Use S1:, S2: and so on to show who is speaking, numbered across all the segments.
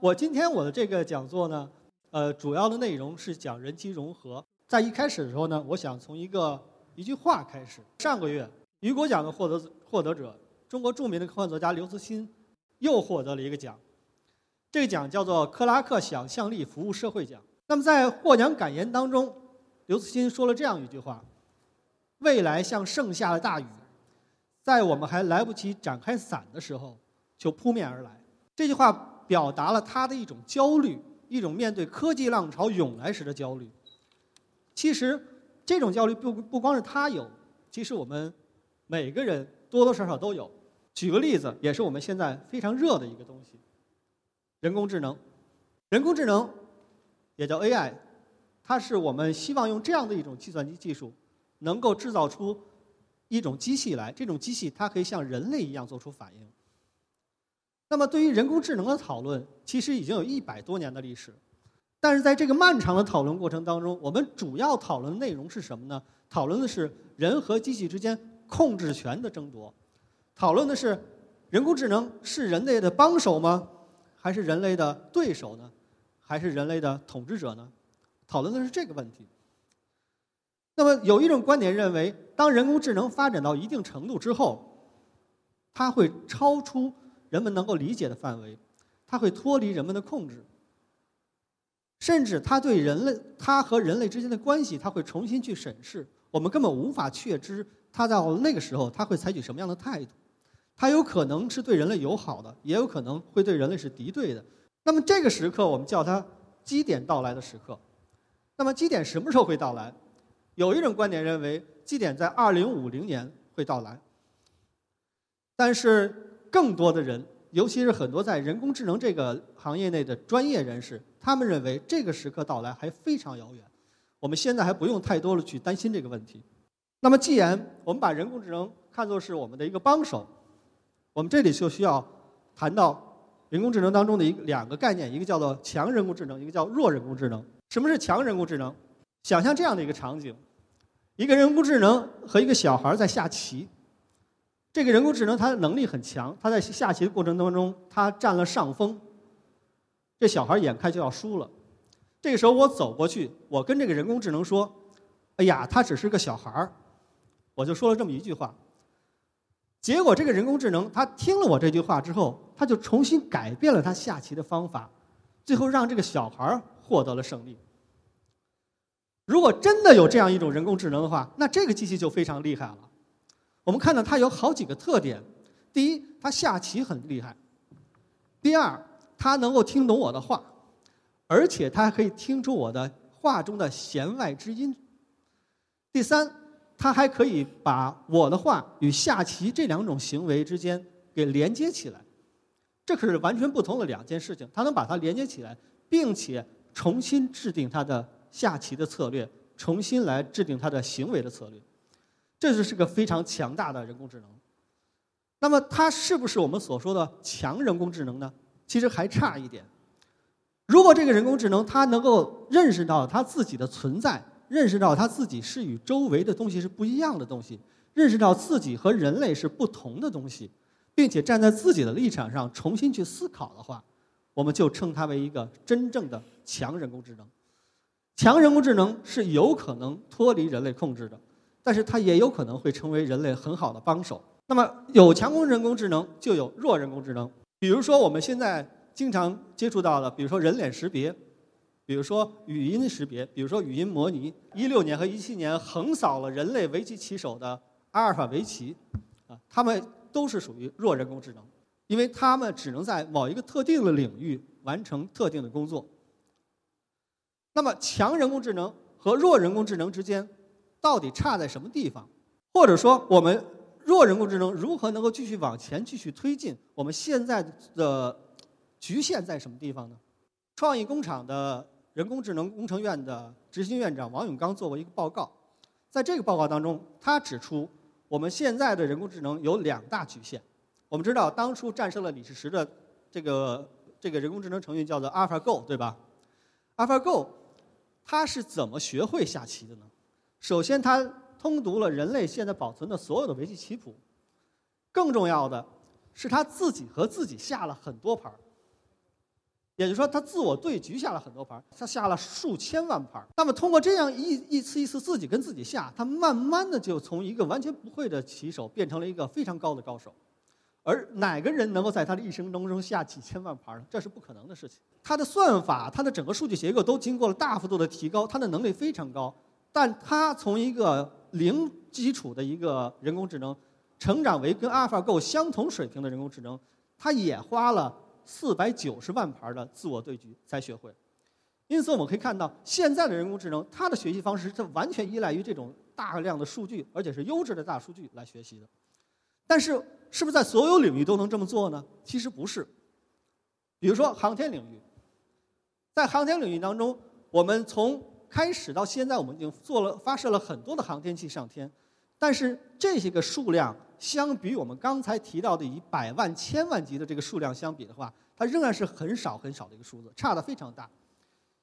S1: 我今天我的这个讲座呢，呃，主要的内容是讲人机融合。在一开始的时候呢，我想从一个一句话开始。上个月雨果奖的获得获得者，中国著名的科幻作家刘慈欣，又获得了一个奖。这个奖叫做克拉克想象力服务社会奖。那么在获奖感言当中，刘慈欣说了这样一句话：“未来像盛夏的大雨，在我们还来不及展开伞的时候，就扑面而来。”这句话表达了他的一种焦虑，一种面对科技浪潮涌来时的焦虑。其实，这种焦虑不不光是他有，其实我们每个人多多少少都有。举个例子，也是我们现在非常热的一个东西。人工智能，人工智能也叫 AI，它是我们希望用这样的一种计算机技术，能够制造出一种机器来。这种机器它可以像人类一样做出反应。那么，对于人工智能的讨论，其实已经有一百多年的历史。但是在这个漫长的讨论过程当中，我们主要讨论的内容是什么呢？讨论的是人和机器之间控制权的争夺，讨论的是人工智能是人类的帮手吗？还是人类的对手呢？还是人类的统治者呢？讨论的是这个问题。那么有一种观点认为，当人工智能发展到一定程度之后，它会超出人们能够理解的范围，它会脱离人们的控制，甚至它对人类，它和人类之间的关系，它会重新去审视。我们根本无法确知它到那个时候，它会采取什么样的态度。它有可能是对人类友好的，也有可能会对人类是敌对的。那么这个时刻，我们叫它基点到来的时刻。那么基点什么时候会到来？有一种观点认为，基点在二零五零年会到来。但是更多的人，尤其是很多在人工智能这个行业内的专业人士，他们认为这个时刻到来还非常遥远。我们现在还不用太多的去担心这个问题。那么既然我们把人工智能看作是我们的一个帮手，我们这里就需要谈到人工智能当中的一个两个概念，一个叫做强人工智能，一个叫弱人工智能。什么是强人工智能？想象这样的一个场景：一个人工智能和一个小孩在下棋。这个人工智能它的能力很强，它在下棋的过程当中，它占了上风。这小孩眼看就要输了，这个时候我走过去，我跟这个人工智能说：“哎呀，他只是个小孩儿。”我就说了这么一句话。结果，这个人工智能他听了我这句话之后，他就重新改变了他下棋的方法，最后让这个小孩获得了胜利。如果真的有这样一种人工智能的话，那这个机器就非常厉害了。我们看到它有好几个特点：第一，它下棋很厉害；第二，它能够听懂我的话，而且它还可以听出我的话中的弦外之音；第三。它还可以把我的话与下棋这两种行为之间给连接起来，这可是完全不同的两件事情。它能把它连接起来，并且重新制定它的下棋的策略，重新来制定它的行为的策略，这就是个非常强大的人工智能。那么，它是不是我们所说的强人工智能呢？其实还差一点。如果这个人工智能它能够认识到它自己的存在，认识到它自己是与周围的东西是不一样的东西，认识到自己和人类是不同的东西，并且站在自己的立场上重新去思考的话，我们就称它为一个真正的强人工智能。强人工智能是有可能脱离人类控制的，但是它也有可能会成为人类很好的帮手。那么有强人工智能，就有弱人工智能。比如说我们现在经常接触到的，比如说人脸识别。比如说语音识别，比如说语音模拟，一六年和一七年横扫了人类围棋棋手的阿尔法围棋，啊，他们都是属于弱人工智能，因为他们只能在某一个特定的领域完成特定的工作。那么强人工智能和弱人工智能之间到底差在什么地方？或者说我们弱人工智能如何能够继续往前继续推进？我们现在的局限在什么地方呢？创意工厂的。人工智能工程院的执行院长王永刚做过一个报告，在这个报告当中，他指出我们现在的人工智能有两大局限。我们知道，当初战胜了李世石的这个这个人工智能成员叫做 AlphaGo，对吧？AlphaGo，它是怎么学会下棋的呢？首先，它通读了人类现在保存的所有的围棋棋谱，更重要的是，他自己和自己下了很多盘儿。也就是说，他自我对局下了很多盘儿，他下了数千万盘儿。那么通过这样一一次一次自己跟自己下，他慢慢的就从一个完全不会的棋手变成了一个非常高的高手。而哪个人能够在他的一生当中下几千万盘儿呢？这是不可能的事情。他的算法、他的整个数据结构都经过了大幅度的提高，他的能力非常高。但他从一个零基础的一个人工智能，成长为跟 AlphaGo 相同水平的人工智能，他也花了。四百九十万盘的自我对局才学会，因此我们可以看到，现在的人工智能它的学习方式是完全依赖于这种大量的数据，而且是优质的大数据来学习的。但是，是不是在所有领域都能这么做呢？其实不是。比如说航天领域，在航天领域当中，我们从开始到现在，我们已经做了发射了很多的航天器上天，但是这些个数量。相比我们刚才提到的以百万、千万级的这个数量相比的话，它仍然是很少很少的一个数字，差的非常大。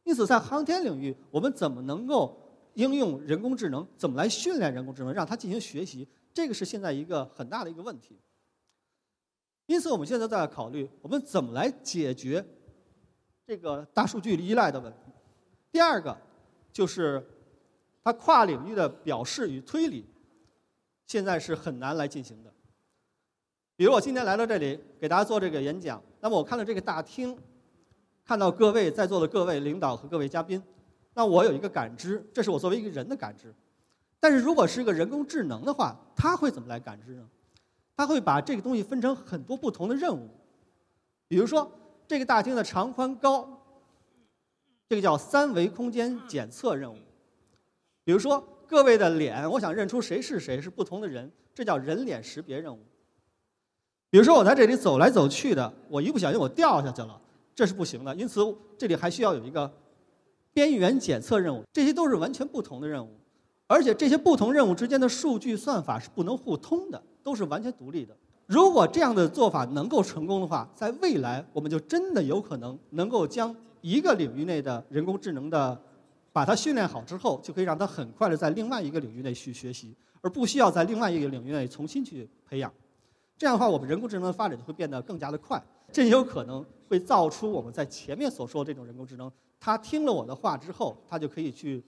S1: 因此，在航天领域，我们怎么能够应用人工智能？怎么来训练人工智能，让它进行学习？这个是现在一个很大的一个问题。因此，我们现在在考虑我们怎么来解决这个大数据依赖的问题。第二个就是它跨领域的表示与推理。现在是很难来进行的。比如我今天来到这里给大家做这个演讲，那么我看到这个大厅，看到各位在座的各位领导和各位嘉宾，那我有一个感知，这是我作为一个人的感知。但是如果是一个人工智能的话，它会怎么来感知呢？它会把这个东西分成很多不同的任务。比如说这个大厅的长宽高，这个叫三维空间检测任务。比如说。各位的脸，我想认出谁是谁，是不同的人，这叫人脸识别任务。比如说我在这里走来走去的，我一不小心我掉下去了，这是不行的。因此这里还需要有一个边缘检测任务，这些都是完全不同的任务，而且这些不同任务之间的数据算法是不能互通的，都是完全独立的。如果这样的做法能够成功的话，在未来我们就真的有可能能够将一个领域内的人工智能的。把它训练好之后，就可以让它很快的在另外一个领域内去学习，而不需要在另外一个领域内重新去培养。这样的话，我们人工智能的发展就会变得更加的快。这也有可能会造出我们在前面所说的这种人工智能，它听了我的话之后，它就可以去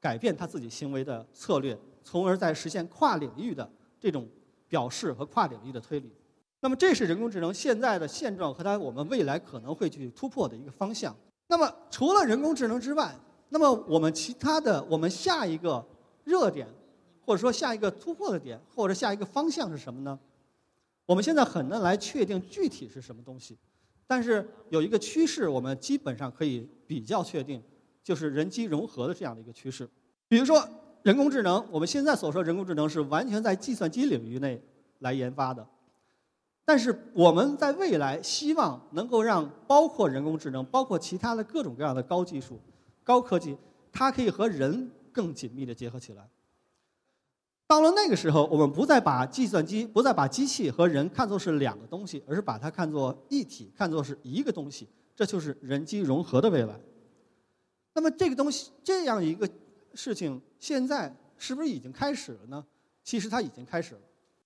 S1: 改变它自己行为的策略，从而在实现跨领域的这种表示和跨领域的推理。那么，这是人工智能现在的现状和它我们未来可能会去突破的一个方向。那么，除了人工智能之外，那么我们其他的，我们下一个热点，或者说下一个突破的点，或者下一个方向是什么呢？我们现在很难来确定具体是什么东西，但是有一个趋势，我们基本上可以比较确定，就是人机融合的这样的一个趋势。比如说人工智能，我们现在所说人工智能是完全在计算机领域内来研发的，但是我们在未来希望能够让包括人工智能，包括其他的各种各样的高技术。高科技，它可以和人更紧密的结合起来。到了那个时候，我们不再把计算机、不再把机器和人看作是两个东西，而是把它看作一体，看作是一个东西。这就是人机融合的未来。那么，这个东西这样一个事情，现在是不是已经开始了呢？其实它已经开始了。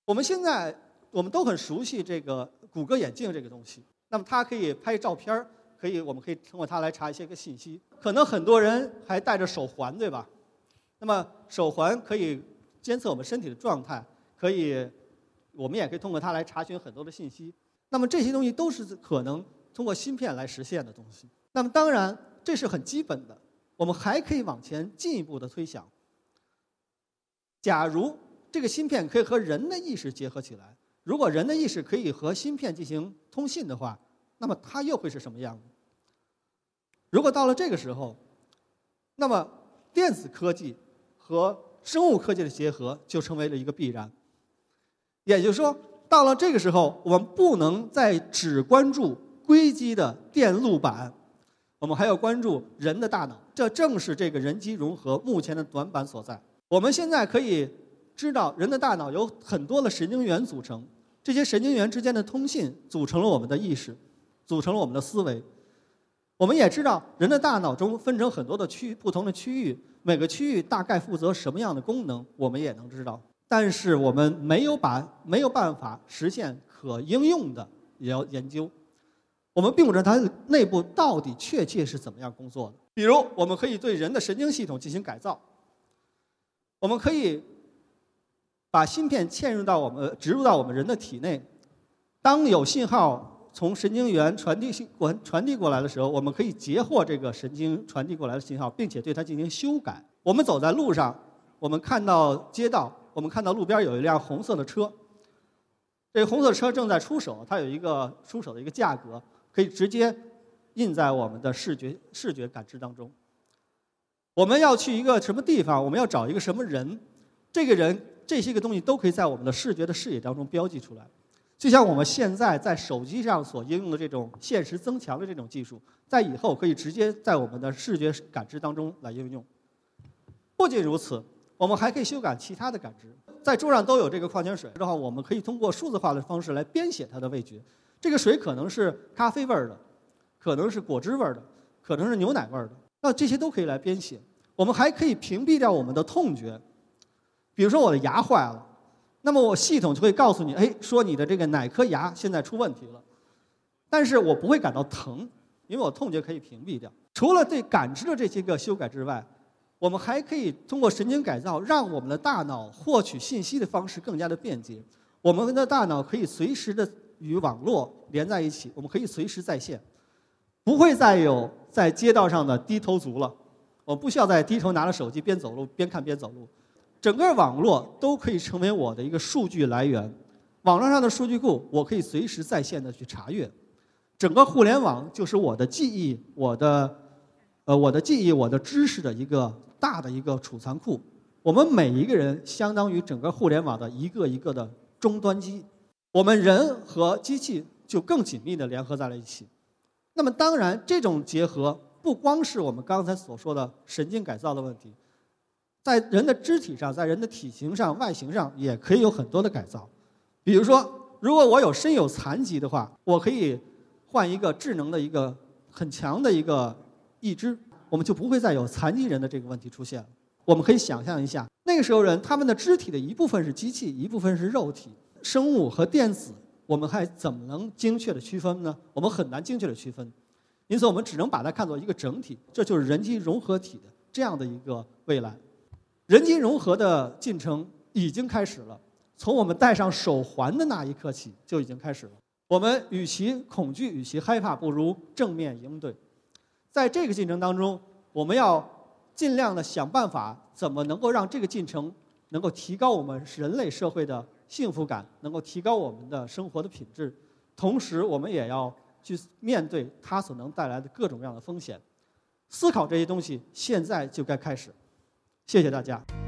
S1: 我们现在我们都很熟悉这个谷歌眼镜这个东西，那么它可以拍照片儿。可以，我们可以通过它来查一些个信息。可能很多人还戴着手环，对吧？那么手环可以监测我们身体的状态，可以，我们也可以通过它来查询很多的信息。那么这些东西都是可能通过芯片来实现的东西。那么当然，这是很基本的。我们还可以往前进一步的推想：假如这个芯片可以和人的意识结合起来，如果人的意识可以和芯片进行通信的话。那么它又会是什么样子？如果到了这个时候，那么电子科技和生物科技的结合就成为了一个必然。也就是说，到了这个时候，我们不能再只关注硅基的电路板，我们还要关注人的大脑。这正是这个人机融合目前的短板所在。我们现在可以知道，人的大脑有很多的神经元组成，这些神经元之间的通信组成了我们的意识。组成了我们的思维。我们也知道，人的大脑中分成很多的区不同的区域，每个区域大概负责什么样的功能，我们也能知道。但是我们没有把没有办法实现可应用的也要研究。我们并不知道它内部到底确切是怎么样工作的。比如，我们可以对人的神经系统进行改造，我们可以把芯片嵌入到我们植入到我们人的体内，当有信号从神经元传递信过传递过来的时候，我们可以截获这个神经传递过来的信号，并且对它进行修改。我们走在路上，我们看到街道，我们看到路边有一辆红色的车，这红色车正在出手，它有一个出手的一个价格，可以直接。印在我们的视觉视觉感知当中。我们要去一个什么地方？我们要找一个什么人？这个人这些个东西都可以在我们的视觉的视野当中标记出来。就像我们现在在手机上所应用的这种现实增强的这种技术，在以后可以直接在我们的视觉感知当中来应用。不仅如此，我们还可以修改其他的感知。在桌上都有这个矿泉水的话，我们可以通过数字化的方式来编写它的味觉。这个水可能是咖啡味儿的。可能是果汁味儿的，可能是牛奶味儿的，那这些都可以来编写。我们还可以屏蔽掉我们的痛觉，比如说我的牙坏了，那么我系统就会告诉你，哎，说你的这个哪颗牙现在出问题了，但是我不会感到疼，因为我痛觉可以屏蔽掉。除了对感知的这些个修改之外，我们还可以通过神经改造，让我们的大脑获取信息的方式更加的便捷。我们的大脑可以随时的与网络连在一起，我们可以随时在线。不会再有在街道上的低头族了，我不需要再低头拿着手机边走路边看边走路，整个网络都可以成为我的一个数据来源，网络上的数据库我可以随时在线的去查阅，整个互联网就是我的记忆，我的，呃，我的记忆，我的知识的一个大的一个储藏库，我们每一个人相当于整个互联网的一个一个的终端机，我们人和机器就更紧密的联合在了一起。那么当然，这种结合不光是我们刚才所说的神经改造的问题，在人的肢体上，在人的体型上、外形上也可以有很多的改造。比如说，如果我有身有残疾的话，我可以换一个智能的一个很强的一个义肢，我们就不会再有残疾人的这个问题出现了。我们可以想象一下，那个时候人他们的肢体的一部分是机器，一部分是肉体，生物和电子。我们还怎么能精确的区分呢？我们很难精确的区分，因此我们只能把它看作一个整体，这就是人机融合体的这样的一个未来。人机融合的进程已经开始了，从我们戴上手环的那一刻起就已经开始了。我们与其恐惧，与其害怕，不如正面应对。在这个进程当中，我们要尽量的想办法，怎么能够让这个进程能够提高我们人类社会的。幸福感能够提高我们的生活的品质，同时我们也要去面对它所能带来的各种各样的风险。思考这些东西，现在就该开始。谢谢大家。